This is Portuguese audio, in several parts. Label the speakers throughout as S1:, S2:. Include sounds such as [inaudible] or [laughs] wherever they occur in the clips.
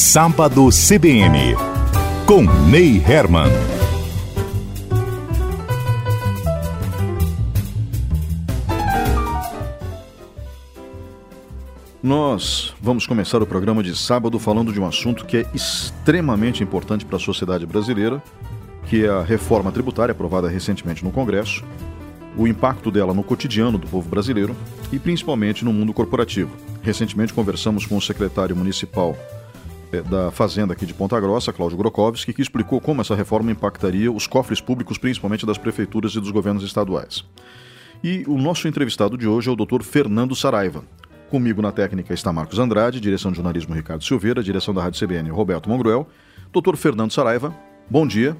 S1: Sábado CBN, com Ney Herman.
S2: Nós vamos começar o programa de sábado falando de um assunto que é extremamente importante para a sociedade brasileira, que é a reforma tributária aprovada recentemente no Congresso, o impacto dela no cotidiano do povo brasileiro e principalmente no mundo corporativo. Recentemente conversamos com o secretário municipal da Fazenda aqui de Ponta Grossa, Cláudio Grokowski, que explicou como essa reforma impactaria os cofres públicos, principalmente das prefeituras e dos governos estaduais. E o nosso entrevistado de hoje é o Dr. Fernando Saraiva. Comigo na técnica está Marcos Andrade, direção de jornalismo Ricardo Silveira, direção da Rádio CBN Roberto Mongruel. Dr. Fernando Saraiva, bom dia.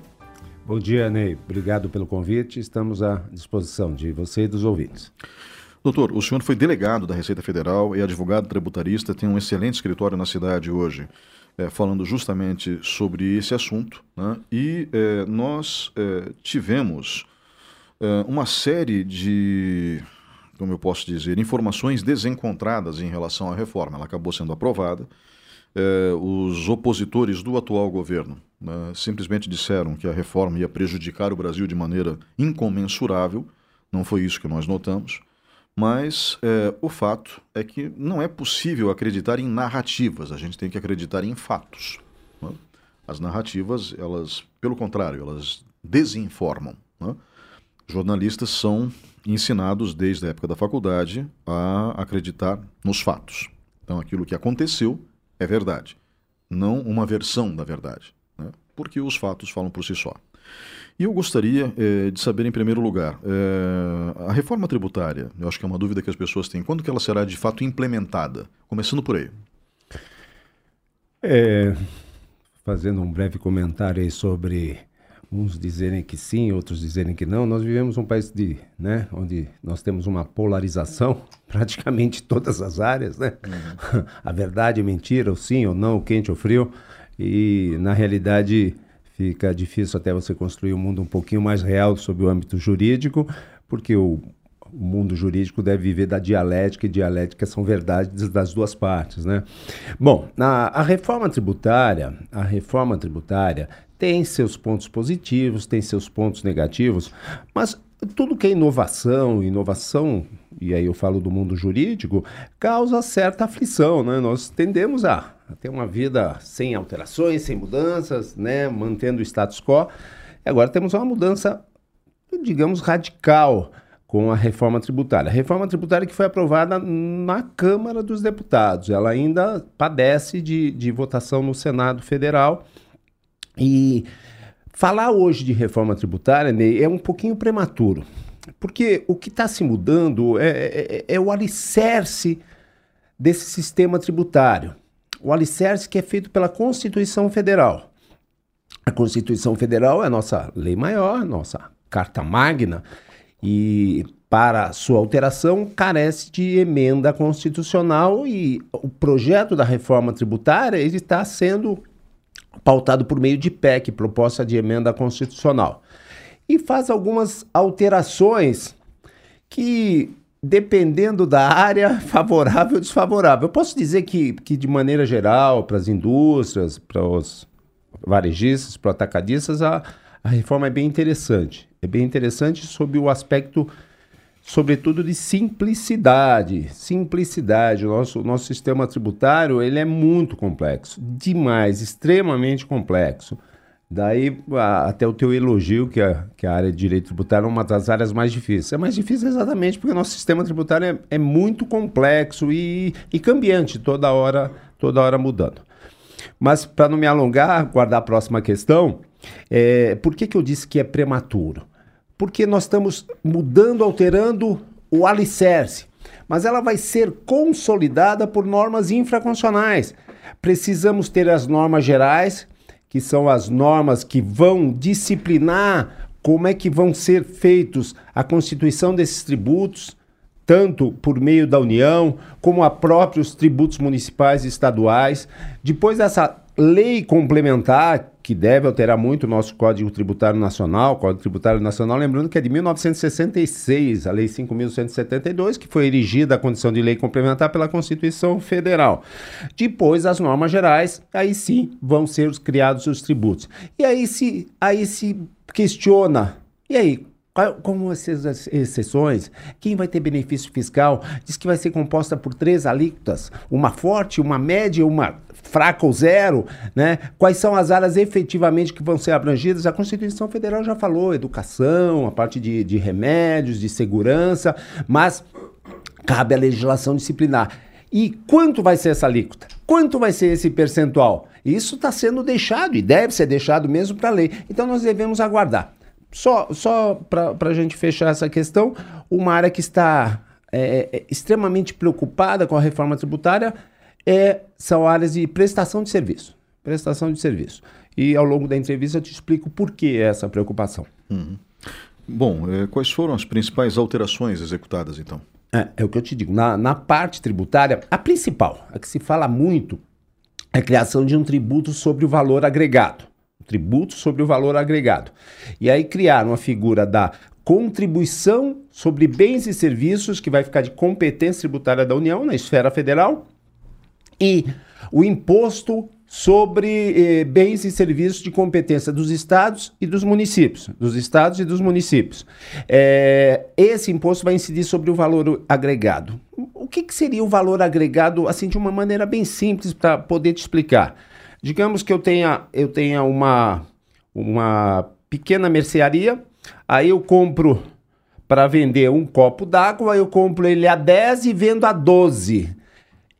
S3: Bom dia, Ney. Obrigado pelo convite. Estamos à disposição de você e dos ouvintes.
S2: Doutor, o senhor foi delegado da Receita Federal e advogado tributarista, tem um excelente escritório na cidade hoje, é, falando justamente sobre esse assunto. Né? E é, nós é, tivemos uma série de, como eu posso dizer, informações desencontradas em relação à reforma. Ela acabou sendo aprovada. os opositores do atual governo né, simplesmente disseram que a reforma ia prejudicar o Brasil de maneira incomensurável. Não foi isso que nós notamos. Mas é, o fato é que não é possível acreditar em narrativas, a gente tem que acreditar em fatos. Né? As narrativas, elas, pelo contrário, elas desinformam. Né? Jornalistas são ensinados desde a época da faculdade a acreditar nos fatos. Então, aquilo que aconteceu é verdade, não uma versão da verdade, né? porque os fatos falam por si só. E eu gostaria eh, de saber, em primeiro lugar, eh, a reforma tributária, eu acho que é uma dúvida que as pessoas têm, quando que ela será de fato implementada? Começando por aí.
S3: É, fazendo um breve comentário aí sobre uns dizerem que sim, outros dizerem que não, nós vivemos um país de, né, onde nós temos uma polarização [laughs] praticamente todas as áreas, né? Uhum. [laughs] a verdade, a mentira, o sim ou não, o quente ou frio, e na realidade fica difícil até você construir um mundo um pouquinho mais real sobre o âmbito jurídico, porque o, o mundo jurídico deve viver da dialética e dialética são verdades das duas partes, né? Bom, a, a reforma tributária, a reforma tributária tem seus pontos positivos, tem seus pontos negativos, mas tudo que é inovação, inovação, e aí eu falo do mundo jurídico, causa certa aflição, né? Nós tendemos a ter uma vida sem alterações, sem mudanças, né? Mantendo o status quo. E agora temos uma mudança, digamos, radical com a reforma tributária. A reforma tributária que foi aprovada na Câmara dos Deputados. Ela ainda padece de, de votação no Senado Federal. E Falar hoje de reforma tributária, Ney, é um pouquinho prematuro. Porque o que está se mudando é, é, é, o alicerce desse sistema tributário. O alicerce que é feito pela Constituição Federal. A Constituição Federal é a nossa lei maior, nossa carta magna, e para sua alteração carece de emenda constitucional e o projeto da reforma tributária ele está sendo pautado por meio de PEC, proposta de emenda constitucional. E faz algumas alterações que, dependendo da área, [laughs] favorável ou desfavorável. Eu posso dizer que, que de maneira geral, para as indústrias, para os varejistas, para os atacadistas, a, a reforma é bem interessante. É bem interessante sob o aspecto sobretudo de simplicidade. Simplicidade. O nosso, nosso sistema tributário ele é muito complexo, demais, extremamente complexo. Daí até o teu elogio que a, que a área de direito tributário é uma das áreas mais difíceis. É mais difícil exatamente porque o nosso sistema tributário é, é muito complexo e, e cambiante, toda hora, toda hora mudando. Mas para não me alongar, guardar a próxima questão, é, por que, que eu disse que é prematuro? porque nós estamos mudando, alterando o alicerce. Mas ela vai ser consolidada por normas infraconstitucionais. Precisamos ter as normas gerais, que são as normas que vão disciplinar como é que vão ser feitos a constituição desses tributos, tanto por meio da União, como a próprios tributos municipais e estaduais. Depois dessa lei complementar que deve alterar muito o nosso Código Tributário Nacional, Código Tributário Nacional, lembrando que é de 1966, a Lei 5.172, que foi erigida a condição de lei complementar pela Constituição Federal. Depois, as normas gerais, aí sim vão ser criados os tributos. E aí se, aí se questiona, e aí, como essas exceções, quem vai ter benefício fiscal diz que vai ser composta por três alíquotas, uma forte, uma média, uma fraca ou zero, né? Quais são as áreas efetivamente que vão ser abrangidas? A Constituição Federal já falou, educação, a parte de, de remédios, de segurança, mas cabe à legislação disciplinar. E quanto vai ser essa alíquota? Quanto vai ser esse percentual? Isso está sendo deixado e deve ser deixado mesmo para a lei. Então nós devemos aguardar. Só, só para a gente fechar essa questão, uma área que está é, é, extremamente preocupada com a reforma tributária é, são áreas de prestação de serviço. Prestação de serviço. E ao longo da entrevista eu te explico por que essa preocupação.
S2: Uhum. Bom, é, quais foram as principais alterações executadas então?
S3: É, é o que eu te digo. Na, na parte tributária, a principal, a que se fala muito, é a criação de um tributo sobre o valor agregado tributo sobre o valor agregado. E aí criar uma figura da contribuição sobre bens e serviços, que vai ficar de competência tributária da União na esfera federal, e o imposto sobre eh, bens e serviços de competência dos estados e dos municípios, dos estados e dos municípios. É, esse imposto vai incidir sobre o valor agregado. O que, que seria o valor agregado, assim, de uma maneira bem simples para poder te explicar? Digamos que eu tenha, eu tenha uma, uma pequena mercearia, aí eu compro para vender um copo d'água, eu compro ele a 10 e vendo a 12.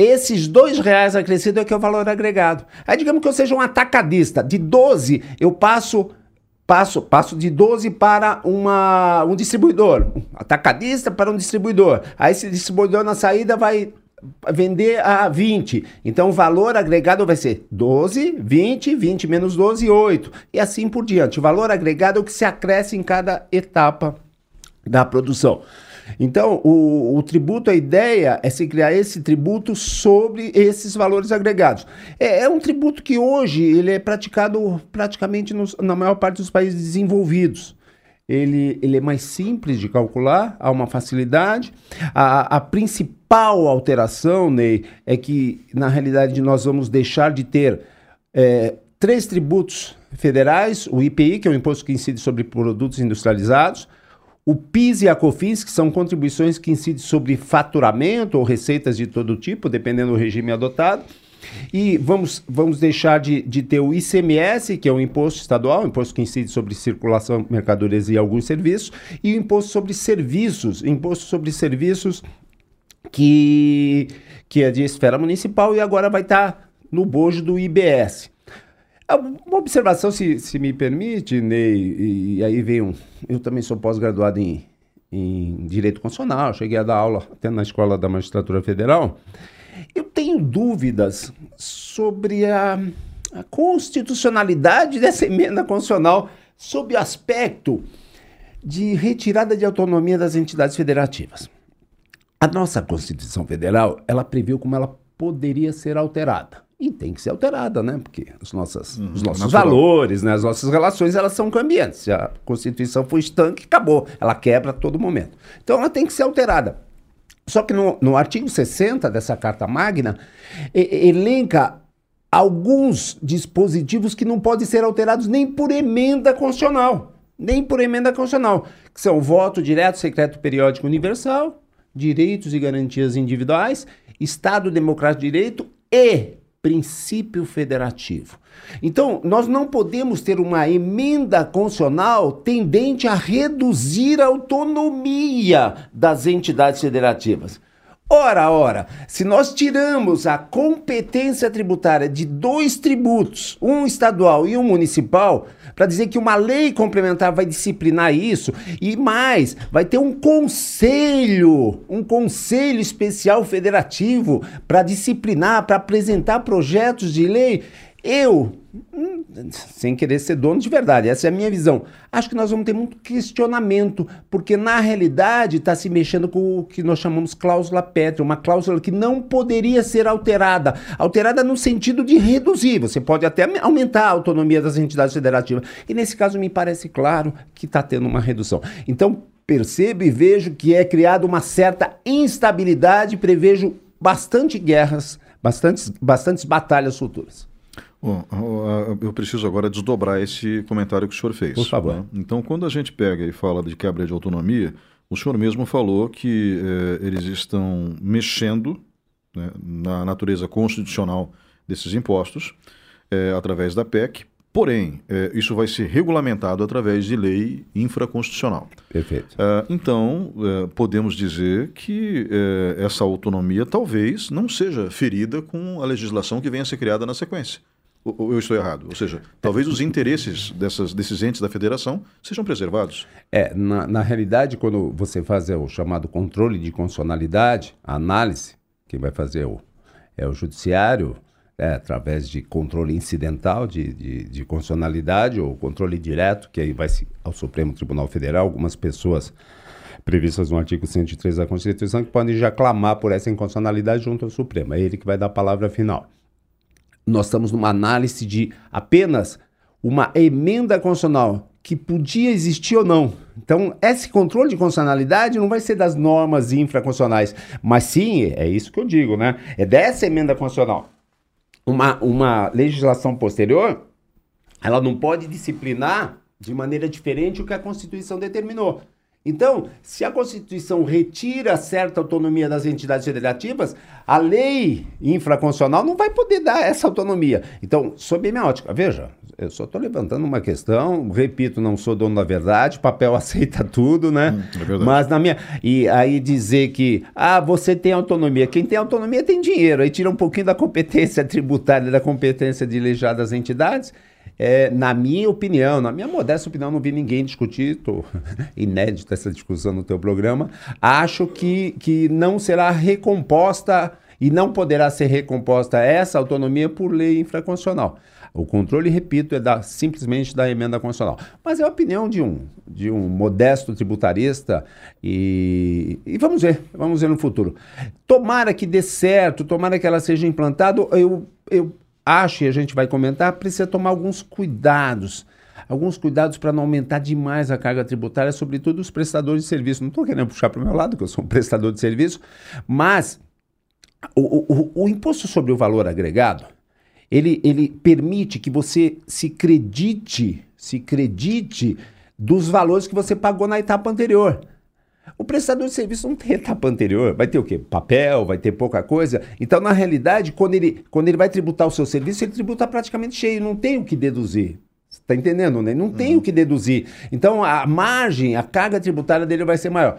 S3: Esses dois reais acrescidos é que é o valor agregado. Aí digamos que eu seja um atacadista. De 12, eu passo passo, passo de 12 para uma, um distribuidor. Um atacadista para um distribuidor. Aí esse distribuidor na saída vai vender a 20. Então o valor agregado vai ser 12, 20, 20 menos 12, 8. E assim por diante. O valor agregado é o que se acresce em cada etapa da produção. Então, o, o, tributo, a ideia é se criar esse tributo sobre esses valores agregados. É, é um tributo que hoje ele é praticado praticamente nos, na maior parte dos países desenvolvidos ele, ele é mais simples de calcular, há uma facilidade. A, a principal alteração, Ney, é que, na realidade, nós vamos deixar de ter é, três tributos federais: o IPI, que é o imposto que incide sobre produtos industrializados, o PIS e a COFINS, que são contribuições que incidem sobre faturamento ou receitas de todo tipo, dependendo do regime adotado e vamos, vamos deixar de, de ter o ICMS, que é o imposto estadual, imposto que incide sobre circulação, mercadorias e alguns serviços, e o imposto sobre serviços, imposto sobre serviços que, que é de esfera municipal e agora vai estar no bojo do IBS. É uma observação, se, se me permite, Ney, e, e aí vem um. Eu também sou pós-graduado em, em Direito Constitucional, cheguei a dar aula até na Escola da Magistratura Federal. Eu tenho dúvidas sobre a, a constitucionalidade dessa emenda constitucional sob o aspecto de retirada de autonomia das entidades federativas. A nossa Constituição Federal, ela previu como ela poderia ser alterada. E tem que ser alterada, né? Porque as nossas, uhum, os nossos valores, né? as nossas relações, elas são cambiantes. Se a Constituição for estanque, acabou. Ela quebra a todo momento. Então ela tem que ser alterada. Só que no, no artigo 60 dessa Carta Magna, e, elenca alguns dispositivos que não podem ser alterados nem por emenda constitucional. Nem por emenda constitucional. Que são voto direto, secreto, periódico universal, direitos e garantias individuais, Estado Democrático de Direito e princípio federativo. Então, nós não podemos ter uma emenda constitucional tendente a reduzir a autonomia das entidades federativas. Ora, ora, se nós tiramos a competência tributária de dois tributos, um estadual e um municipal, para dizer que uma lei complementar vai disciplinar isso, e mais, vai ter um conselho, um conselho especial federativo para disciplinar, para apresentar projetos de lei, eu hum, sem querer ser dono de verdade, essa é a minha visão. Acho que nós vamos ter muito questionamento, porque na realidade está se mexendo com o que nós chamamos cláusula pétrea, uma cláusula que não poderia ser alterada. Alterada no sentido de reduzir, você pode até aumentar a autonomia das entidades federativas. E nesse caso me parece claro que está tendo uma redução. Então, percebo e vejo que é criada uma certa instabilidade, prevejo bastante guerras, bastantes, bastantes batalhas futuras.
S2: Bom, eu preciso agora desdobrar esse comentário que o senhor fez.
S3: Por favor. Né?
S2: Então, quando a gente pega e fala de quebra de autonomia, o senhor mesmo falou que eh, eles estão mexendo né, na natureza constitucional desses impostos eh, através da PEC, Porém, é, isso vai ser regulamentado através de lei infraconstitucional.
S3: Perfeito.
S2: É, então, podemos dizer que essa autonomia talvez não seja ferida com a legislação que venha a ser criada na sequência. Ou eu estou errado? Ou seja, talvez os interesses dessas, desses entes da federação sejam preservados.
S3: É, na, na realidade, quando você faz o chamado controle de constitucionalidade, a análise, quem vai fazer o, é o judiciário, é, através de controle incidental de, de, de, constitucionalidade ou controle direto, que aí vai ao Supremo Tribunal Federal, algumas pessoas previstas no artigo 103 da Constituição que podem já clamar por essa inconstitucionalidade junto ao Supremo. É ele que vai dar a palavra final. Nós estamos numa análise de apenas uma emenda constitucional que podia existir ou não. Então, esse controle de constitucionalidade não vai ser das normas infraconstitucionais, mas sim, é isso que eu digo, né? É dessa emenda constitucional uma, uma legislação posterior, ela não pode disciplinar de maneira diferente o que a Constituição determinou. Então, se a Constituição retira certa autonomia das entidades federativas, a lei infraconstitucional não vai poder dar essa autonomia. Então, sob a minha ótica, veja, eu só estou levantando uma questão, repito, não sou dono da verdade, papel [laughs] aceita tudo, né? Hum, é Mas na minha. E aí dizer que, ah, você tem autonomia. Quem tem autonomia tem dinheiro. Aí tira um pouquinho da competência tributária, da competência de legislar das entidades é, na minha opinião, na minha modesta opinião, não vi ninguém discutir, estou [laughs] inédita essa discussão no teu programa, acho que, que não será recomposta e não poderá ser recomposta essa autonomia por lei infraconstitucional. O controle, repito, é da, simplesmente da emenda constitucional. Mas é a opinião de um, de um modesto tributarista e, e vamos ver, vamos ver no futuro. Tomara que dê certo, tomara que ela seja implantada. Eu, eu acho, e a gente vai comentar, precisa tomar alguns cuidados. Alguns cuidados para não aumentar demais a carga tributária, sobretudo os prestadores de serviço. Não estou querendo puxar para o meu lado, que eu sou um [laughs] prestador de serviço, mas o, o, o imposto sobre o valor agregado, ele, ele permite que você se credite, se credite dos valores que você pagou na etapa anterior. O prestador de serviço não tem etapa anterior. Vai ter o quê? Papel, vai ter pouca coisa. Então, na realidade, quando ele, quando ele vai tributar o seu serviço, ele tributa praticamente cheio, não tem o que deduzir. Está entendendo, né? Não tem uhum. o que deduzir. Então, a margem, a carga tributária dele vai ser maior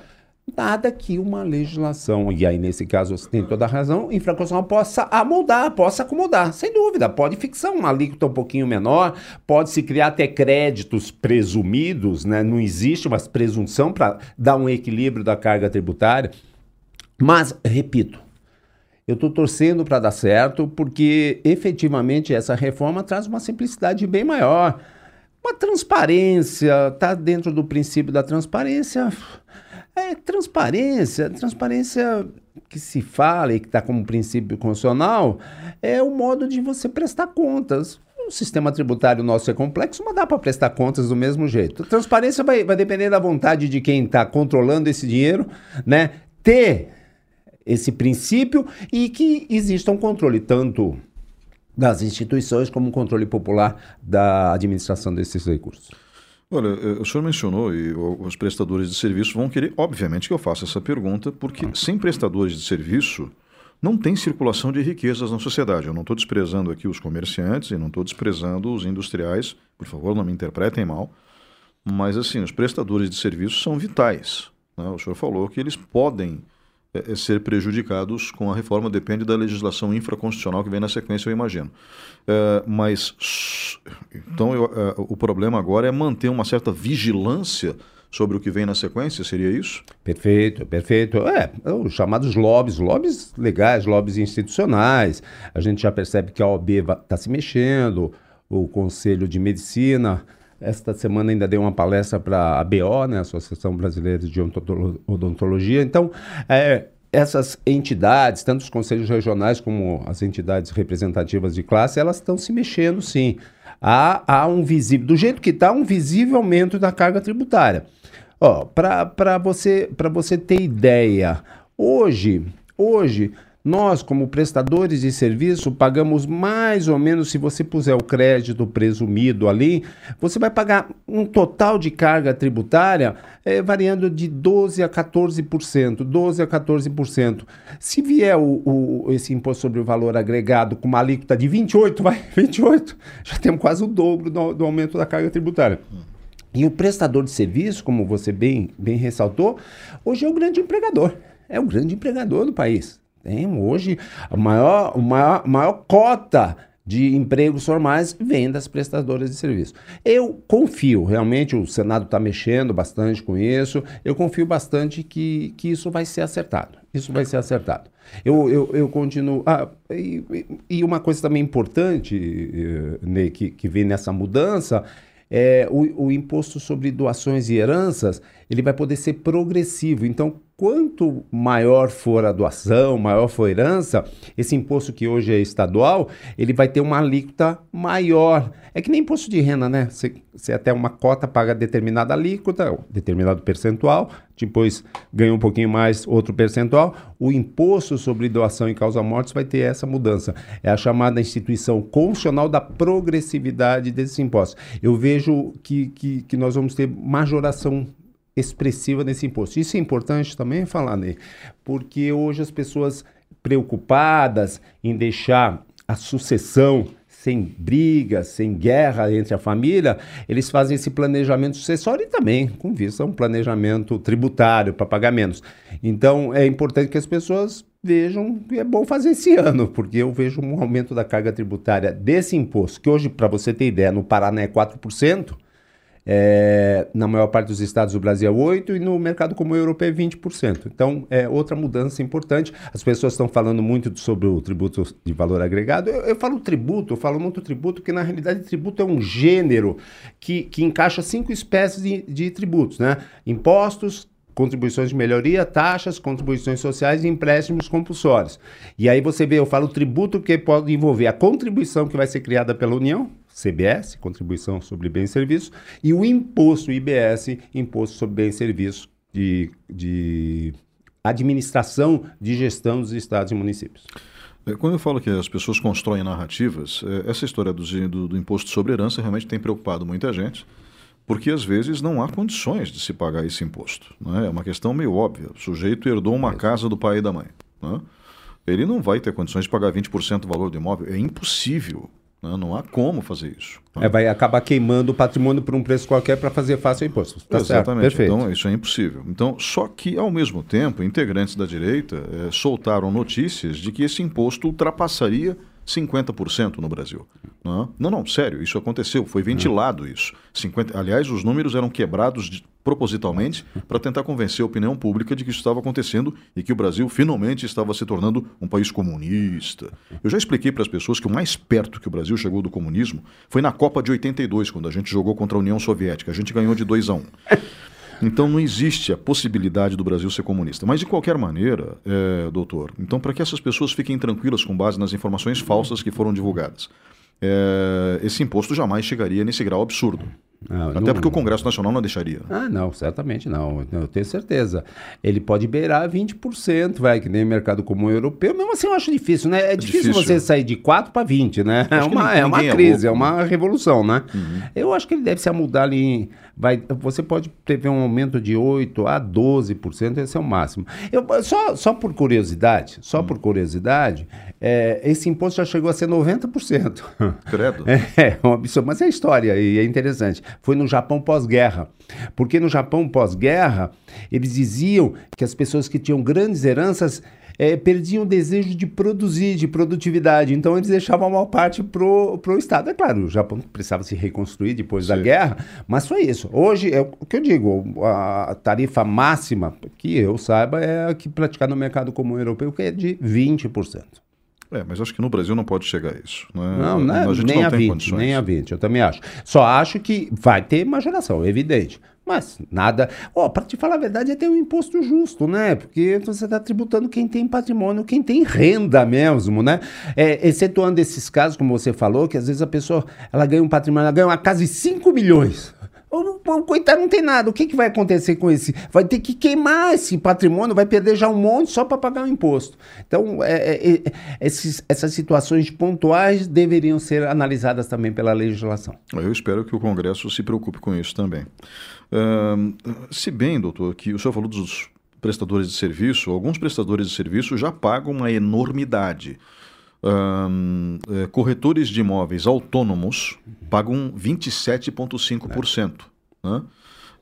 S3: nada que uma legislação, e aí nesse caso você tem toda a razão, infraconstitucional possa amoldar, possa acomodar, sem dúvida, pode fixar uma alíquota um pouquinho menor, pode se criar até créditos presumidos, né? não existe uma presunção para dar um equilíbrio da carga tributária, mas, repito, eu estou torcendo para dar certo, porque efetivamente essa reforma traz uma simplicidade bem maior, uma transparência, está dentro do princípio da transparência é transparência. Transparência que se fala e que está como princípio constitucional é o modo de você prestar contas. O sistema tributário nosso é complexo, mas dá para prestar contas do mesmo jeito. Transparência vai, vai depender da vontade de quem está controlando esse dinheiro, né? Ter esse princípio e que exista um controle tanto das instituições como um controle popular da administração desses recursos.
S2: Olha, eh, o senhor mencionou e os prestadores de serviço vão querer, obviamente, que eu faça essa pergunta, porque ah. sem prestadores de serviço não tem circulação de riquezas na sociedade. Eu não estou desprezando aqui os comerciantes e não estou desprezando os industriais, por favor, não me interpretem mal, mas assim, os prestadores de serviço são vitais. Né? O senhor falou que eles podem ser prejudicados com a reforma depende da legislação infraconstitucional que vem na sequência, eu imagino. É, mas, então, eu, é, o problema agora é manter uma certa vigilância sobre o que vem na sequência, seria isso?
S3: Perfeito, perfeito. É, os chamados lobbies, lobbies legais, lobbies institucionais. A gente já percebe que a OAB está se mexendo, o Conselho de Medicina. Esta semana ainda dei uma palestra para a BO, né, Associação Brasileira de Odontologia. Então, é, essas entidades, tanto os conselhos regionais como as entidades representativas de classe, elas estão se mexendo sim. Há, há um visível, do jeito que está, um visível aumento da carga tributária. Para você, você ter ideia, hoje, hoje nós, como prestadores de serviço, pagamos mais ou menos, se você puser o crédito presumido ali, você vai pagar um total de carga tributária é, variando de 12% a 14%. 12% a 14%. Se vier o, o, esse imposto sobre o valor agregado com uma alíquota de 28%, vai, [laughs] 28%, já temos quase o dobro do, do aumento da carga tributária. E o prestador de serviço, como você bem, bem ressaltou, hoje é o grande empregador. É o grande empregador do país. Tem hoje a maior, a maior, maior cota de empregos formais vem das prestadoras de serviço. Eu confio, realmente o Senado está mexendo bastante com isso, eu confio bastante que, que isso vai ser acertado. Isso vai ser acertado. Eu, eu, eu continuo. Ah, e, e uma coisa também importante, eh, que, que vem nessa mudança é, o, o, imposto sobre doações e heranças ele vai poder ser progressivo. Então, quanto maior for a doação, maior for a herança, esse imposto que hoje é estadual, ele vai ter uma alíquota maior. É que nem imposto de renda, né? Você, você até uma cota paga determinada alíquota, determinado percentual, depois ganha um pouquinho mais outro percentual. O imposto sobre doação e causa-mortes vai ter essa mudança. É a chamada instituição constitucional da progressividade desses impostos. Eu vejo que, que, que nós vamos ter majoração expressiva nesse imposto. Isso é importante também falar, né? Porque hoje as pessoas preocupadas em deixar a sucessão sem briga, sem guerra entre a família, eles fazem esse planejamento sucessório e também com vista a um planejamento tributário para pagar menos. Então é importante que as pessoas vejam que é bom fazer esse ano, porque eu vejo um aumento da carga tributária desse imposto, que hoje, para você ter ideia, no Paraná é 4%, é, na maior parte dos estados do Brasil é 8% e no mercado comum europeu é 20%. Então, é outra mudança importante. As pessoas estão falando muito sobre o tributo de valor agregado. Eu, eu falo tributo, eu falo muito tributo, porque na realidade tributo é um gênero que, que encaixa cinco espécies de, de tributos, né? Impostos, contribuições de melhoria, taxas, contribuições sociais e empréstimos compulsórios. E aí você vê, eu falo tributo que pode envolver a contribuição que vai ser criada pela União, CBS, Contribuição sobre Bens e Serviços, e o imposto IBS, Imposto sobre Bens e Serviços de, de administração de gestão dos estados e municípios.
S2: É, quando eu falo que as pessoas constroem narrativas, é, essa história do, do, do, imposto sobre herança realmente tem preocupado muita gente, porque às vezes não há condições de se pagar esse imposto. Né? É uma questão meio óbvia. O sujeito herdou uma casa do pai e da mãe. Né? Ele não vai ter condições de pagar 20% do valor do imóvel. É impossível. Não, há como fazer isso.
S3: É, vai acabar queimando o patrimônio por um preço qualquer para fazer fácil o imposto.
S2: Tá Exatamente. Certo. Então, isso é impossível. Então, só que, ao mesmo tempo, integrantes da direita é, soltaram notícias de que esse imposto ultrapassaria 50% no Brasil. Não, é? não, não, sério, isso aconteceu, foi ventilado isso. 50, aliás, os números eram quebrados de, propositalmente para tentar convencer a opinião pública de que isso estava acontecendo e que o Brasil finalmente estava se tornando um país comunista. Eu já expliquei para as pessoas que o mais perto que o Brasil chegou do comunismo foi na Copa de 82, quando a gente jogou contra a União Soviética. A gente ganhou de 2 a 1. Um. Então não existe a possibilidade do Brasil ser comunista. Mas de qualquer maneira, é, doutor, então para que essas pessoas fiquem tranquilas com base nas informações falsas que foram divulgadas, é, esse imposto jamais chegaria nesse grau absurdo. Não, Até não, porque o Congresso Nacional não deixaria.
S3: Ah, não, certamente não. Eu tenho certeza. Ele pode beirar 20%, vai, que nem mercado comum europeu. Mesmo assim, eu acho difícil, né? É, é difícil, difícil, você sair de 4 para 20, né? é uma, é uma crise, é, é, uma revolução, né? Uhum. Eu acho que ele deve se amudar ali. Vai, você pode prever um aumento de 8 a 12%, esse é o máximo. Eu, só, só por curiosidade, só uhum. por curiosidade, é, esse imposto já chegou a ser 90%. [laughs]
S2: Credo.
S3: É, é um absurdo. Mas é história e é interessante foi no Japão pós-guerra. Porque no Japão pós-guerra, eles diziam que as pessoas que tinham grandes heranças é, perdiam o desejo de produzir, de produtividade. Então eles deixavam a maior parte pro, pro Estado. É claro, o Japão precisava se reconstruir depois Sim. da guerra, mas foi isso. Hoje, é o que eu digo, a tarifa máxima, que eu saiba, é a que praticar no mercado comum europeu, que é de 20%.
S2: É, mas acho que no Brasil não pode chegar a isso. Né?
S3: Não, não, a gente nem não a tem 20, condições. Nem a 20, eu também acho. Só acho que vai ter majoração, evidente. Mas nada. Oh, para te falar a verdade, é ter um imposto justo, né? Porque você está tributando quem tem patrimônio, quem tem renda mesmo, né? É, excetuando esses casos, como você falou, que às vezes a pessoa ela ganha um patrimônio, ela ganha uma casa de 5 milhões. O, o, coitado não tem nada. O que, que vai acontecer com esse? Vai ter que queimar esse patrimônio, vai perder já um monte só para pagar o imposto. Então, é, é, é, esses, essas situações pontuais deveriam ser analisadas também pela legislação.
S2: Eu espero que o Congresso se preocupe com isso também. Uh, se bem, doutor, que o senhor falou dos prestadores de serviço, alguns prestadores de serviço já pagam uma enormidade é, corretores de imóveis autônomos pagam 27,5%. Né?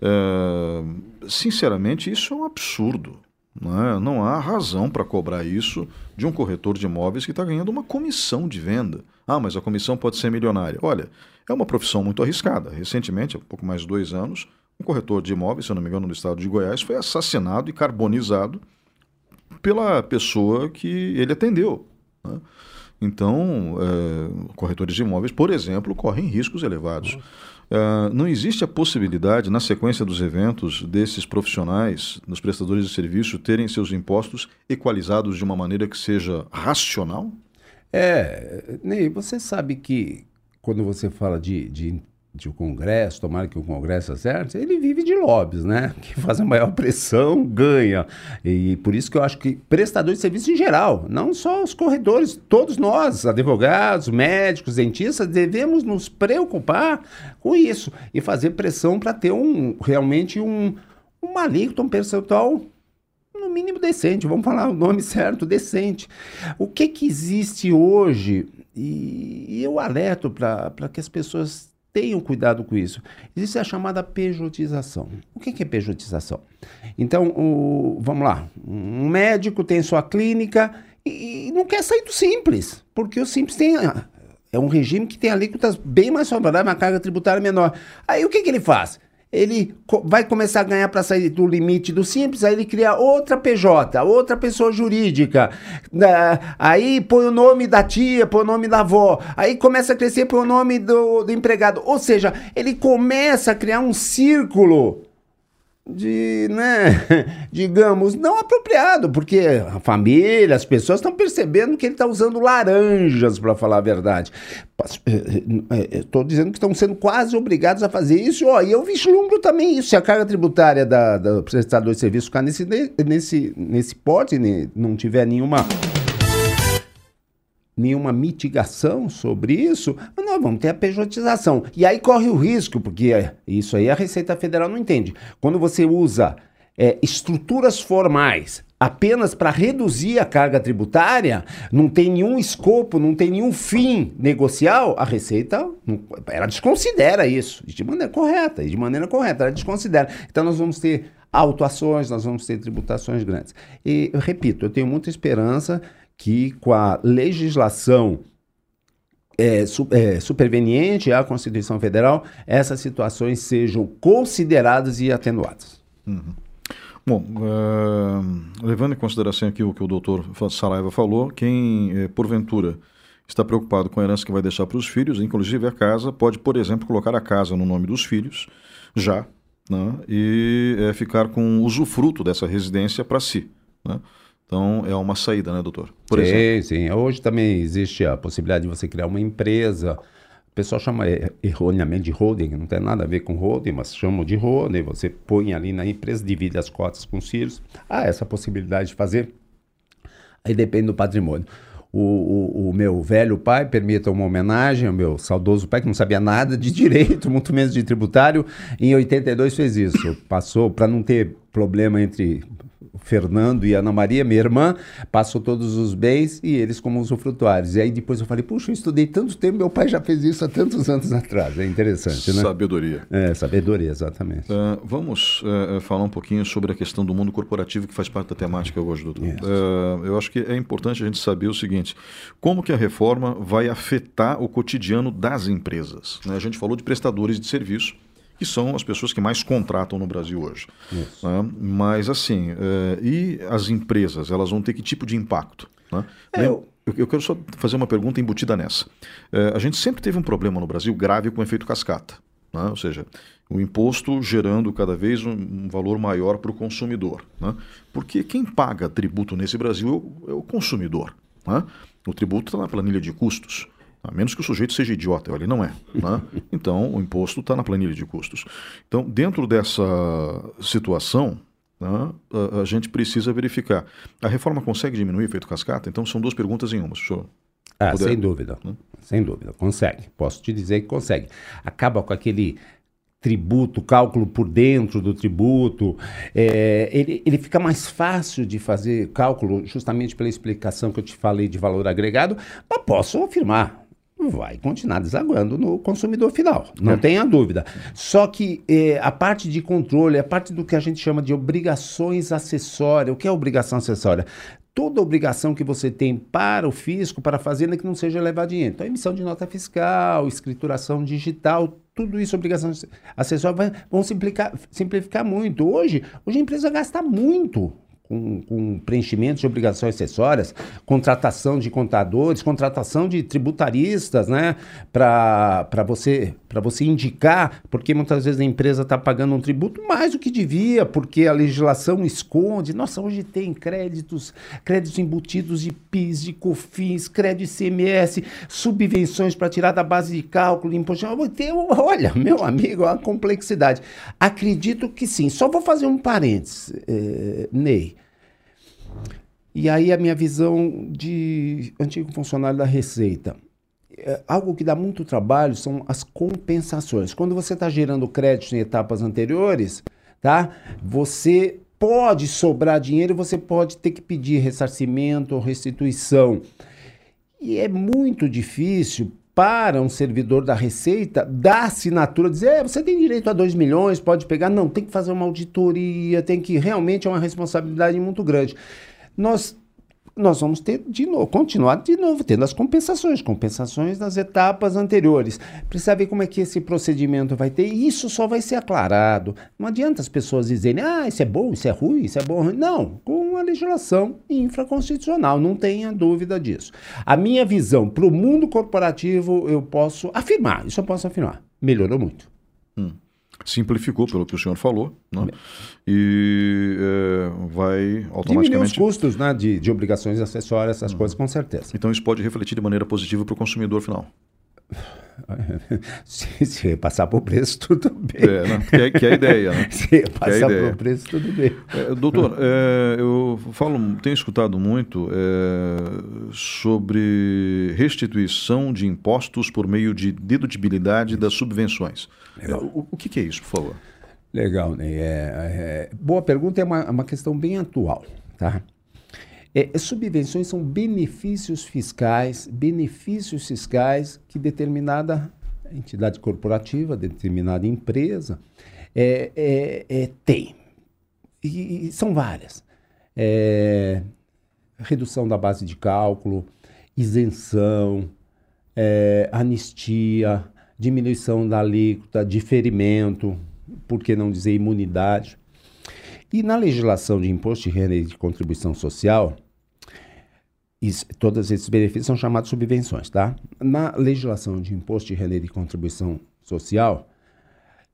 S2: É, sinceramente, isso é um absurdo. Né? Não há razão para cobrar isso de um corretor de imóveis que está ganhando uma comissão de venda. Ah, mas a comissão pode ser milionária. Olha, é uma profissão muito arriscada. Recentemente, há pouco mais de dois anos, um corretor de imóveis, se eu não me engano, no estado de Goiás, foi assassinado e carbonizado pela pessoa que ele atendeu. Né? Então, é, corretores de imóveis, por exemplo, correm riscos elevados. É, não existe a possibilidade, na sequência dos eventos, desses profissionais, dos prestadores de serviço, terem seus impostos equalizados de uma maneira que seja racional?
S3: É, Ney, você sabe que quando você fala de, de de o Congresso, tomara que o Congresso acerte, ele vive de lobbies, né? [laughs] Quem faz a maior pressão ganha. E por isso que eu acho que prestadores de serviço em geral, não só os corredores, todos nós, advogados, médicos, dentistas, devemos nos preocupar com isso e fazer pressão para ter um realmente um, uma alíquota, um percentual no mínimo decente, vamos falar o nome certo, decente. O que que existe hoje, e, eu alerto para que as pessoas tenham cuidado com isso. Existe a chamada pejotização. O que é pejotização? Então, o, vamos lá, um médico tem sua clínica e, e não quer sair do simples, porque o simples tem é um regime que tem alíquotas bem mais favoráveis, uma carga tributária menor. Aí o que, que ele faz? Ele vai começar a ganhar para sair do limite do simples, aí ele cria outra PJ, outra pessoa jurídica. Né? Aí põe o nome da tia, põe o nome da avó. Aí começa a crescer põe o nome do, do empregado. Ou seja, ele começa a criar um círculo de, né, [laughs] digamos, não apropriado, porque a família, as pessoas estão percebendo que ele está usando laranjas, para falar a verdade. Estou dizendo que estão sendo quase obrigados a fazer isso, ó, e eu vislumbro também isso. Se a carga tributária da, da prestador de serviço ficar nesse, nesse, nesse porte, não tiver nenhuma nenhuma mitigação sobre isso, nós vamos ter a pejotização. E aí corre o risco, porque isso aí a Receita Federal não entende. Quando você usa é, estruturas formais apenas para reduzir a carga tributária, não tem nenhum escopo, não tem nenhum fim negocial, a Receita ela desconsidera isso de maneira correta, de maneira correta, ela desconsidera. Então nós vamos ter autuações, nós vamos ter tributações grandes. E eu repito, eu tenho muita esperança que com a legislação é, é, superveniente à Constituição Federal, essas situações sejam consideradas e atenuadas.
S2: Uhum. Bom, uh, levando em consideração aqui o que o doutor Saraiva falou, quem, eh, porventura, está preocupado com a herança que vai deixar para os filhos, inclusive a casa, pode, por exemplo, colocar a casa no nome dos filhos, já, né, e é, ficar com usufruto dessa residência para si. Né? Então é uma saída, né, doutor?
S3: Por sim, exemplo. sim. Hoje também existe a possibilidade de você criar uma empresa. O pessoal chama erroneamente de holding, não tem nada a ver com holding, mas chamam de holding. Você põe ali na empresa, divide as cotas com os filhos. Há essa possibilidade de fazer. Aí depende do patrimônio. O, o, o, meu velho pai, permita uma homenagem ao meu saudoso pai, que não sabia nada de direito, [laughs] muito menos de tributário, em 82 fez isso. Passou para não ter problema entre Fernando e Ana Maria, minha irmã, passou todos os bens e eles como usufrutuários. E aí depois eu falei, puxa, eu estudei tanto tempo, meu pai já fez isso há tantos anos atrás. É interessante, né?
S2: Sabedoria.
S3: É, sabedoria, exatamente.
S2: Uh, vamos uh, falar um pouquinho sobre a questão do mundo corporativo que faz parte da temática hoje, doutor. Uh, eu acho que é importante a gente saber o seguinte, como que a reforma vai afetar o cotidiano das empresas? Né? A gente falou de prestadores de serviço, que são as pessoas que mais contratam no Brasil hoje. Né? Mas assim, é, e as empresas, elas vão ter que tipo de impacto? Né? É, eu... eu... quero só fazer uma pergunta embutida nessa. É, a gente sempre teve um problema no Brasil grave com o efeito cascata. Né? Ou seja, o imposto gerando cada vez um, um valor maior para o consumidor. Né? Porque quem paga tributo nesse Brasil é o, é o consumidor. Né? O tributo está na planilha de custos. A menos que o sujeito seja idiota, ele não é. Né? [laughs] Então, o imposto está na planilha de custos. Então, dentro dessa situação, né, a, a, gente precisa verificar. A reforma consegue diminuir o efeito cascata? Então, são duas perguntas em uma, senhor.
S3: Ah, puder... sem dúvida. Né? Sem dúvida, consegue. Posso te dizer que consegue. Acaba com aquele tributo, cálculo por dentro do tributo, é, ele, ele fica mais fácil de fazer cálculo, justamente pela explicação que eu te falei de valor agregado, mas posso afirmar, vai continuar desaguando no consumidor final, não é. tenha dúvida. Só que é, a parte de controle, a parte do que a gente chama de obrigações acessórias, o que é obrigação acessória? Toda obrigação que você tem para o fisco, para a fazenda, que não seja levar dinheiro. Então, emissão de nota fiscal, escrituração digital, tudo isso, obrigações acessórias, vão simplificar, simplificar muito. Hoje, hoje a empresa gasta muito com, com preenchimento de obrigações acessórias, contratação de contadores, contratação de tributaristas, né? Para você, você indicar, porque muitas vezes a empresa está pagando um tributo mais do que devia, porque a legislação esconde. Nossa, hoje tem créditos, créditos embutidos de PIS, de COFINS, crédito ICMS, subvenções para tirar da base de cálculo, imposto. [laughs] Olha, meu amigo, a complexidade. Acredito que sim. Só vou fazer um parênteses, eh, Ney. E aí a minha visão de antigo funcionário da Receita. É, algo que dá muito trabalho são as compensações. Quando você está gerando crédito em etapas anteriores, tá? Você pode sobrar dinheiro, você pode ter que pedir ressarcimento ou restituição. E é muito difícil para um servidor da Receita dar assinatura, dizer, é, você tem direito a 2 milhões, pode pegar. Não, tem que fazer uma auditoria, tem que realmente é uma responsabilidade muito grande nós nós vamos ter de novo, continuar de novo tendo as compensações, compensações das etapas anteriores. Precisa ver como é que esse procedimento vai ter, e isso só vai ser aclarado. Não adianta as pessoas dizerem, ah, isso é bom, isso é ruim, isso é bom. Não, com a legislação infraconstitucional, não tenha dúvida disso. A minha visão para o mundo corporativo, eu posso afirmar, isso eu posso afirmar, melhorou muito.
S2: Hum simplificou, pelo que o senhor falou, né? e é, vai automaticamente... Diminuir
S3: os custos né, de, de obrigações acessórias, essas uhum. coisas, com certeza.
S2: Então isso pode refletir de maneira positiva para o consumidor final. [laughs]
S3: se, se passar por preço, tudo bem.
S2: É, né? que, é, que é a ideia, né? [laughs]
S3: Se passar é por preço, tudo bem.
S2: É, doutor, é, eu falo, tenho escutado muito é, sobre restituição de impostos por meio de dedutibilidade das subvenções. O, o que, é isso, por favor?
S3: Legal, né? É, boa pergunta, é uma, uma questão bem atual, tá? É, subvenções são benefícios fiscais, benefícios fiscais que determinada entidade corporativa, determinada empresa é, é, é tem. E, e, são várias. É, redução da base de cálculo, isenção, é, anistia, diminuição da alíquota, diferimento, por que não dizer imunidade. E na legislação de imposto de renda e de contribuição social, isso, todos esses benefícios são chamados subvenções, tá? Na legislação de imposto de renda e de contribuição social,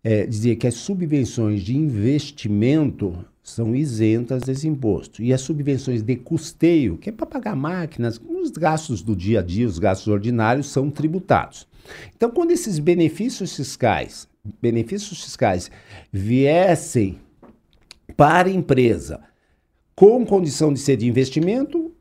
S3: é, dizia que as subvenções de investimento são isentas desse imposto. E as subvenções de custeio, que é para pagar máquinas, os gastos do dia a dia, os gastos ordinários, são tributados. Então, quando esses benefícios fiscais, benefícios fiscais viessem para empresa com condição de ser de investimento,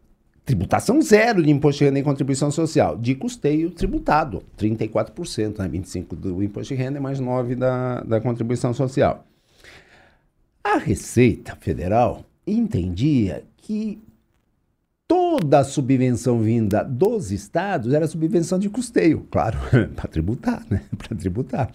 S3: Tributação zero de imposto de renda e contribuição social. De custeio tributado, 34%, né? 25% do imposto de renda e mais 9% da, da contribuição social. A Receita Federal entendia que toda a subvenção vinda dos estados era subvenção de custeio, claro, [laughs] para tributar, né? Para tributar.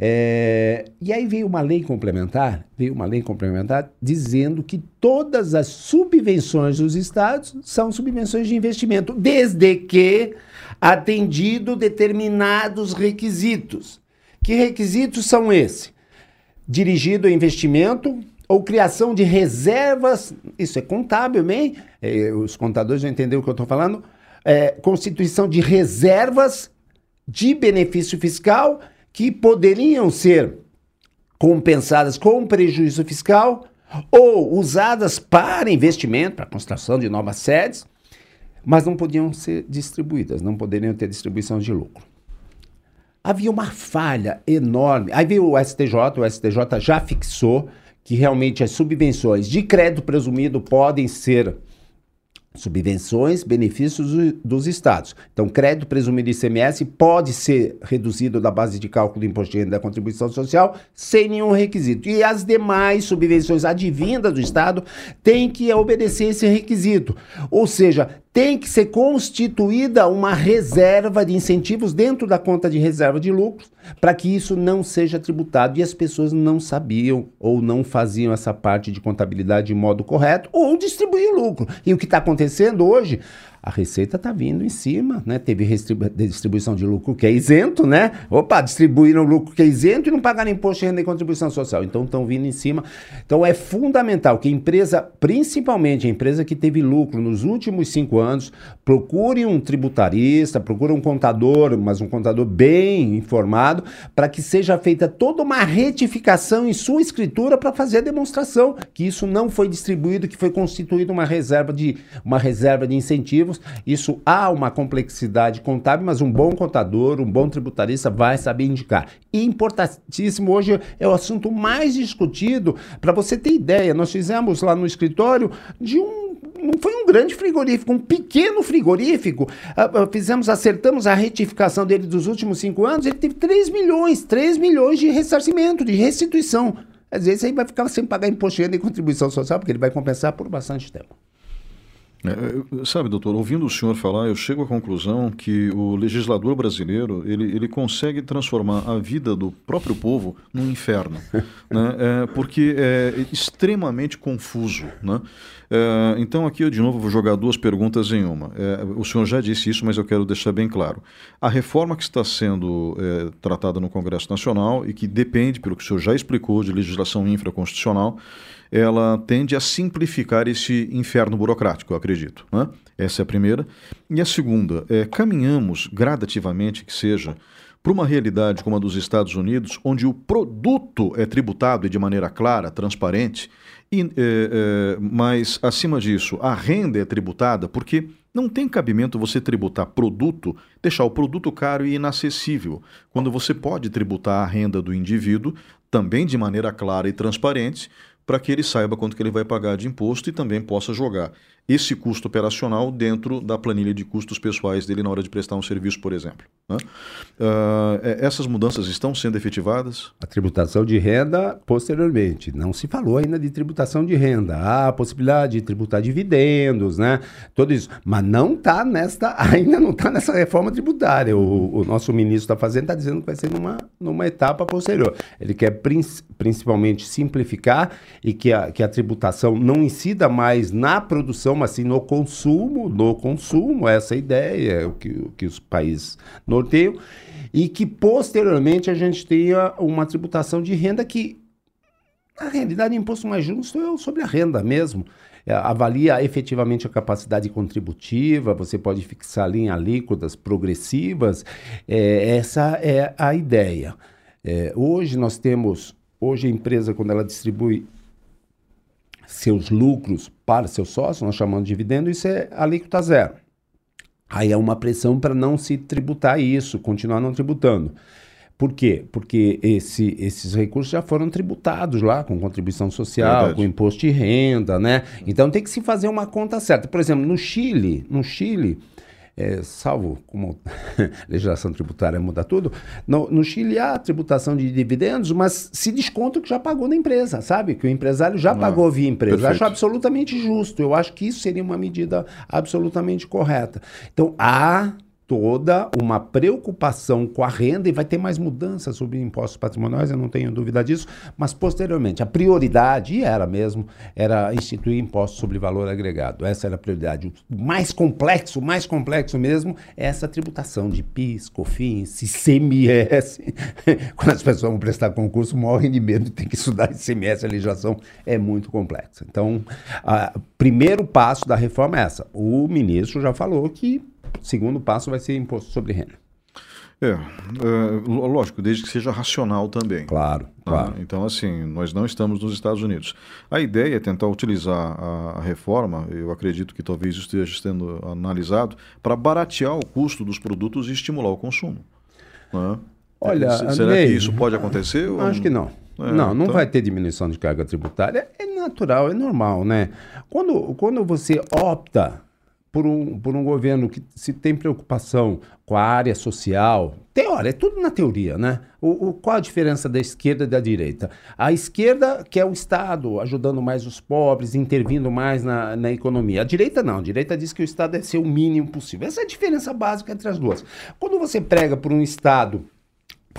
S3: É, e aí veio uma lei complementar, veio uma lei complementar dizendo que todas as subvenções dos estados são subvenções de investimento, desde que atendido determinados requisitos. Que requisitos são esses? Dirigido a investimento ou criação de reservas, isso é contábil, bem, é, os contadores vão entender o que eu estou falando, é, constituição de reservas de benefício fiscal que poderiam ser compensadas com prejuízo fiscal ou usadas para investimento, para construção de novas sedes, mas não podiam ser distribuídas, não poderiam ter distribuição de lucro. Havia uma falha enorme. Aí veio o STJ, o STJ já fixou que realmente as subvenções de crédito presumido podem ser subvenções, benefícios dos estados. Então, crédito presumido ICMS pode ser reduzido da base de cálculo do imposto de renda da contribuição social sem nenhum requisito. E as demais subvenções advindas do estado têm que obedecer esse requisito. Ou seja, tem que ser constituída uma reserva de incentivos dentro da conta de reserva de lucros para que isso não seja tributado. E as pessoas não sabiam ou não faziam essa parte de contabilidade de modo correto ou distribuir lucro. E o que está acontecendo hoje? A receita está vindo em cima, né? Teve distribuição de lucro que é isento, né? Opa, distribuíram lucro que é isento e não pagaram imposto de renda e contribuição social. Então estão vindo em cima. Então é fundamental que a empresa, principalmente a empresa que teve lucro nos últimos cinco anos, procure um tributarista, procure um contador, mas um contador bem informado, para que seja feita toda uma retificação em sua escritura para fazer a demonstração que isso não foi distribuído, que foi constituída uma reserva de uma reserva de incentivo Isso há uma complexidade contábil, mas um bom contador, um bom tributarista vai saber indicar. Importantíssimo, hoje é o assunto mais discutido. Para você ter ideia, nós fizemos lá no escritório de um não foi um grande frigorífico, um pequeno frigorífico. Uh, fizemos, acertamos a retificação dele dos últimos cinco anos, ele teve 3 milhões, 3 milhões de ressarcimento, de restituição. Às vezes aí vai ficar sem pagar imposto de e contribuição social, porque ele vai compensar por bastante tempo.
S2: É, sabe, doutor, ouvindo o senhor falar, eu chego à conclusão que o legislador brasileiro ele, ele consegue transformar a vida do próprio povo num inferno, [laughs] né? É, porque é extremamente confuso. Né? É, então, aqui eu de novo vou jogar duas perguntas em uma. É, o senhor já disse isso, mas eu quero deixar bem claro. A reforma que está sendo é, tratada no Congresso Nacional e que depende, pelo que o senhor já explicou, de legislação infraconstitucional, ela tende a simplificar esse inferno burocrático, eu acredito. Né? Essa é a primeira. E a segunda, é, caminhamos gradativamente, que seja, para uma realidade como a dos Estados Unidos, onde o produto é tributado de maneira clara, transparente, e, é, é, mas, acima disso, a renda é tributada, porque não tem cabimento você tributar produto, deixar o produto caro e inacessível, quando você pode tributar a renda do indivíduo também de maneira clara e transparente, para que ele saiba quanto que ele vai pagar de imposto e também possa jogar esse custo operacional dentro da planilha de custos pessoais dele na hora de prestar um serviço, por exemplo. Né? Uh, essas mudanças estão sendo efetivadas?
S3: A tributação de renda, posteriormente. Não se falou ainda de tributação de renda. Há a possibilidade de tributar dividendos, né? Tudo isso. Mas não está nesta, [laughs] ainda não está nessa reforma tributária. O, o nosso ministro da Fazenda está dizendo que vai ser numa, numa etapa posterior. Ele quer prin principalmente simplificar e que a, que a tributação não incida mais na produção mas sim no consumo, no consumo, essa é ideia, é que, o que os países norteiam, e que posteriormente a gente tenha uma tributação de renda que, na realidade, o imposto mais justo é sobre a renda mesmo. É, avalia efetivamente a capacidade contributiva, você pode fixar ali em alíquotas progressivas, é, essa é a ideia. É, hoje nós temos, hoje a empresa, quando ela distribui seus lucros para seus sócios, nós chamamos de dividendo, isso é alíquota zero. Aí é uma pressão para não se tributar isso, continuar não tributando. Por quê? Porque esse, esses recursos já foram tributados lá, com contribuição social, Verdade. com imposto de renda, né? Então tem que se fazer uma conta certa. Por exemplo, no Chile, no Chile, é, salvo como [laughs] legislação tributária muda tudo, no, no, Chile há tributação de dividendos, mas se desconta o que já pagou na empresa, sabe? Que o empresário já ah, pagou via empresa. Perfeito. Eu acho absolutamente justo. Eu acho que isso seria uma medida absolutamente correta. Então, há toda uma preocupação com a renda e vai ter mais mudanças sobre impostos patrimoniais, eu não tenho dúvida disso, mas posteriormente a prioridade, e era mesmo, era instituir impostos sobre valor agregado. Essa era a prioridade. O mais complexo, mais complexo mesmo, é essa tributação de PIS, COFINS, ICMS. [laughs] Quando as pessoas vão prestar concurso, morrem de medo de ter que estudar ICMS, a legislação é muito complexa. Então, o primeiro passo da reforma é essa. O ministro já falou que o segundo passo vai ser imposto sobre renda.
S2: É, é, lógico, desde que seja racional também.
S3: Claro,
S2: né?
S3: claro.
S2: Então, assim, nós não estamos nos Estados Unidos. A ideia é tentar utilizar a, a reforma, eu acredito que talvez isso esteja sendo analisado, para baratear o custo dos produtos e estimular o consumo. Né?
S3: Olha,
S2: será Ney, que isso pode acontecer?
S3: Acho que não. É, não, não então... vai ter diminuição de carga tributária. É natural, é normal, né? Quando, quando você opta por um, por um governo que se tem preocupação com a área social. Tem, olha, é tudo na teoria, né? O, o, qual a diferença da esquerda e da direita? A esquerda quer o Estado ajudando mais os pobres, intervindo mais na, na economia. A direita não. A direita diz que o Estado deve ser o mínimo possível. Essa é a diferença básica entre as duas. Quando você prega por um Estado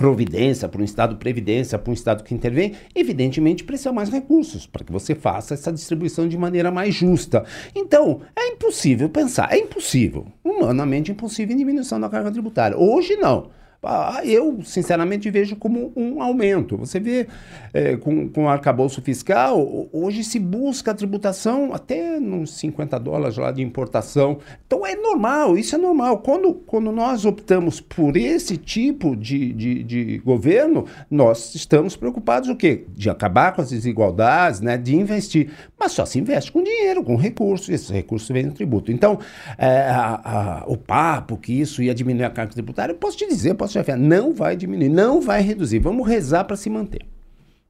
S3: providência, para um Estado previdência, para um Estado que intervém, evidentemente precisa mais recursos para que você faça essa distribuição de maneira mais justa. Então, é impossível pensar, é impossível, humanamente impossível em diminuição da carga tributária. Hoje não. Ah, eu, sinceramente, vejo como um aumento. Você vê é, com, com o arcabouço fiscal, hoje se busca a tributação até nos 50 dólares lá de importação. Então é normal, isso é normal. Quando, quando nós optamos por esse tipo de, de, de governo, nós estamos preocupados o quê? De acabar com as desigualdades, né? de investir. Mas só se investe com dinheiro, com recursos, esses recursos vêm do tributo. Então, é, a, a, o papo que isso ia diminuir a carga tributária, eu posso te dizer, posso te afirmar, não vai diminuir, não vai reduzir. Vamos rezar para se manter.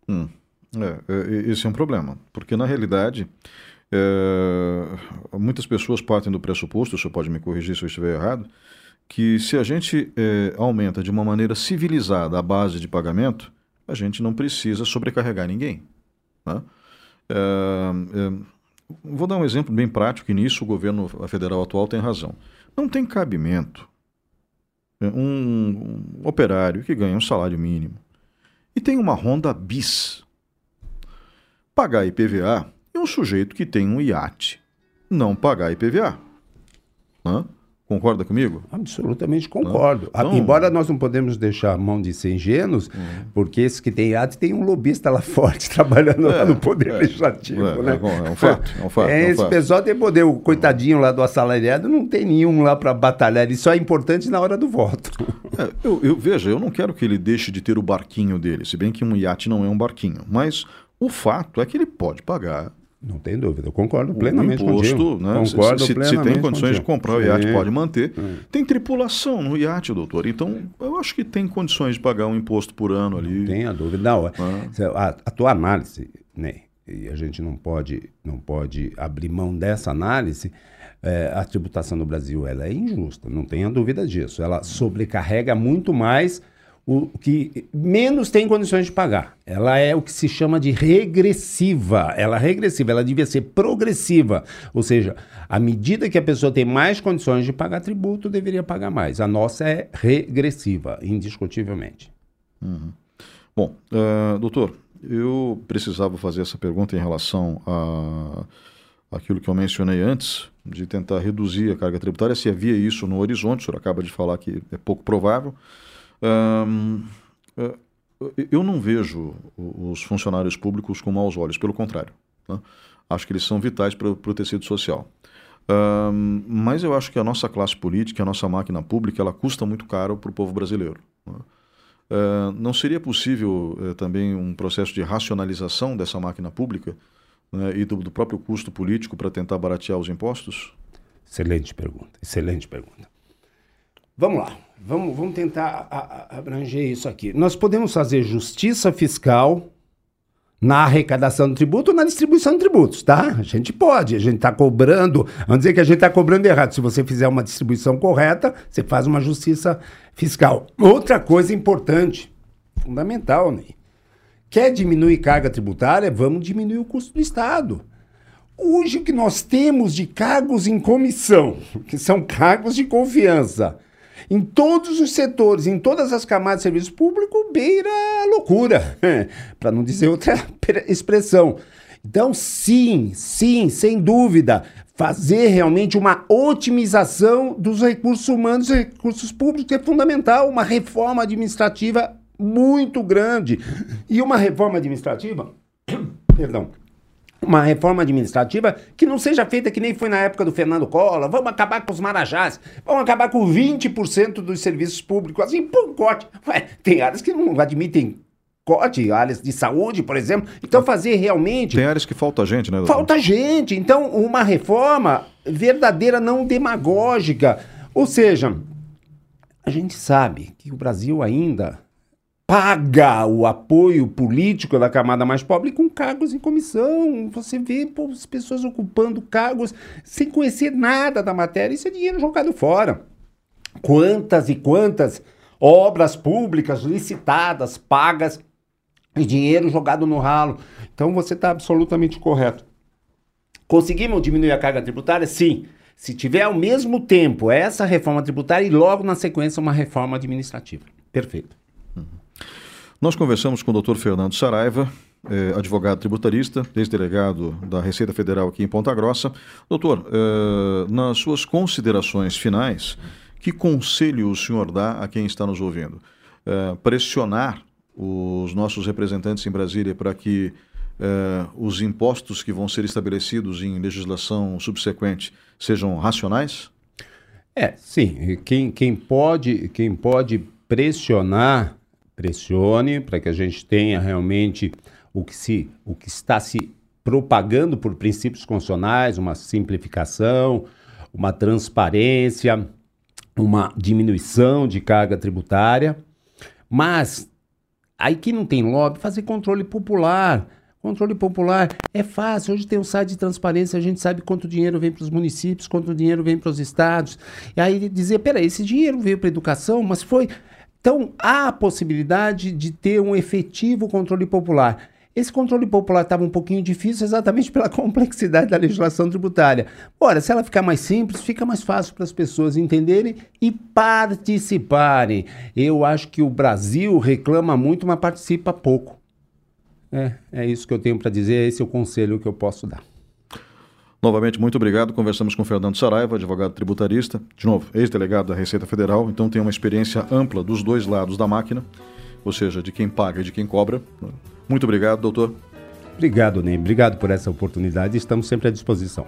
S2: Hum, é, é, esse é um problema, porque na realidade é, muitas pessoas partem do pressuposto, o senhor pode me corrigir se eu estiver errado, que se a gente é, aumenta de uma maneira civilizada a base de pagamento, a gente não precisa sobrecarregar ninguém. Né? É, é, vou dar um exemplo bem prático, e nisso o governo federal atual tem razão. Não tem cabimento um, um operário que ganha um salário mínimo e tem uma Honda Bis pagar IPVA e um sujeito que tem um iate não pagar IPVA. Hã? Concorda comigo?
S3: Absolutamente concordo. Então, Embora nós não podemos deixar a mão de ser ingênuos, uhum. porque esses que têm IAD tem um lobista lá [laughs] forte trabalhando é, lá no Poder é, Legislativo. É, né?
S2: é, é um fato. É um fato
S3: é,
S2: é um
S3: esse fato. pessoal tem poder. O coitadinho lá do assalariado não tem nenhum lá para batalhar. Isso é importante na hora do voto.
S2: É, eu, eu, veja, eu não quero que ele deixe de ter o barquinho dele, se bem que um iate não é um barquinho. Mas o fato é que ele pode pagar
S3: não tem dúvida, eu concordo plenamente
S2: o imposto,
S3: contigo.
S2: Né? Concordo se, plenamente se tem condições de comprar o iate, pode manter. Tem tripulação no iate, doutor. Então, eu acho que tem condições de pagar um imposto por ano ali.
S3: Não tem a dúvida. Não, ah. a, a tua análise, né? e a gente não pode, não pode abrir mão dessa análise, é, a tributação no Brasil ela é injusta, não tenha dúvida disso. Ela sobrecarrega muito mais o que menos tem condições de pagar. Ela é o que se chama de regressiva. Ela é regressiva, ela devia ser progressiva. Ou seja, à medida que a pessoa tem mais condições de pagar tributo, deveria pagar mais. A nossa é regressiva, indiscutivelmente.
S2: Uhum. Bom, uh, doutor, eu precisava fazer essa pergunta em relação a aquilo que eu mencionei antes, de tentar reduzir a carga tributária, se havia isso no horizonte, o senhor acaba de falar que é pouco provável. Eh, eu não vejo os funcionários públicos com maus olhos, pelo contrário. Né? Acho que eles são vitais para o tecido social. Mas eu acho que a nossa classe política, a nossa máquina pública, ela custa muito caro para o povo brasileiro. Né? Uh, não seria possível uh, também um processo de racionalização dessa máquina pública né, e do, do próprio custo político para tentar baratear os impostos?
S3: Excelente pergunta, excelente pergunta. Vamos lá. Vamos, vamos tentar abranger isso aqui. Nós podemos fazer justiça fiscal na arrecadação do tributo ou na distribuição de tributos, tá? A gente pode, a gente está cobrando, vamos dizer que a gente está cobrando errado. Se você fizer uma distribuição correta, você faz uma justiça fiscal. Outra coisa importante, fundamental, né? Quer diminuir carga tributária? Vamos diminuir o custo do Estado. Hoje o que nós temos de cargos em comissão, [laughs] que são cargos de confiança, em todos os setores, em todas as camadas de serviço público, beira a loucura, [laughs] para não dizer outra [laughs] expressão. Então, sim, sim, sem dúvida, fazer realmente uma otimização dos recursos humanos e recursos públicos é fundamental, uma reforma administrativa muito grande. E uma reforma administrativa, [coughs] perdão, uma reforma administrativa que não seja feita que nem foi na época do Fernando Collor. Vamos acabar com os marajás, vamos acabar com 20% dos serviços públicos. Assim, pum, corte. Ué, tem áreas que não admitem corte, áreas de saúde, por exemplo. Então, fazer realmente.
S2: Tem áreas que falta gente, né?
S3: Doutor? Falta gente. Então, uma reforma verdadeira, não demagógica. Ou seja, a gente sabe que o Brasil ainda paga o apoio político da camada mais pobre com cargos em comissão. Você vê pô, as pessoas ocupando cargos sem conhecer nada da matéria. Isso é dinheiro jogado fora. Quantas e quantas obras públicas licitadas, pagas e dinheiro jogado no ralo. Então você está absolutamente correto. Conseguimos diminuir a carga tributária? Sim. Se tiver ao mesmo tempo essa reforma tributária e logo na sequência uma reforma administrativa. Perfeito.
S2: Nós conversamos com o doutor Fernando Saraiva, eh, advogado tributarista, ex-delegado da Receita Federal aqui em Ponta Grossa. Doutor, eh, nas suas considerações finais, que conselho o senhor dá a quem está nos ouvindo? Eh, pressionar os nossos representantes em Brasília para que os impostos que vão ser estabelecidos em legislação subsequente sejam racionais?
S3: É, sim. Quem, quem, pode, quem pode pressionar pressione para que a gente tenha realmente o que, se, o que está se propagando por princípios constitucionais, uma simplificação, uma transparência, uma diminuição de carga tributária, mas aí que não tem lobby, fazer controle popular. Controle popular é fácil. Hoje tem um site de transparência, a gente sabe quanto dinheiro vem para os municípios, quanto dinheiro vem para os estados. E aí dizer, peraí, esse dinheiro veio para educação, mas foi então, há a possibilidade de ter um efetivo controle popular. Esse controle popular estava um pouquinho difícil exatamente pela [laughs] complexidade da legislação tributária. Ora, se ela ficar mais simples, fica mais fácil para as pessoas entenderem e participarem. Eu acho que o Brasil reclama muito, mas participa pouco. É, é isso que eu tenho para dizer, esse é o conselho que eu posso dar.
S2: Novamente, muito obrigado. Conversamos com Fernando Saraiva, advogado tributarista, de novo, ex-delegado da Receita Federal, então tem uma experiência ampla dos dois lados da máquina, ou seja, de quem paga e de quem cobra. Muito obrigado, doutor.
S3: Obrigado, Ney. Obrigado por essa oportunidade. Estamos sempre à disposição.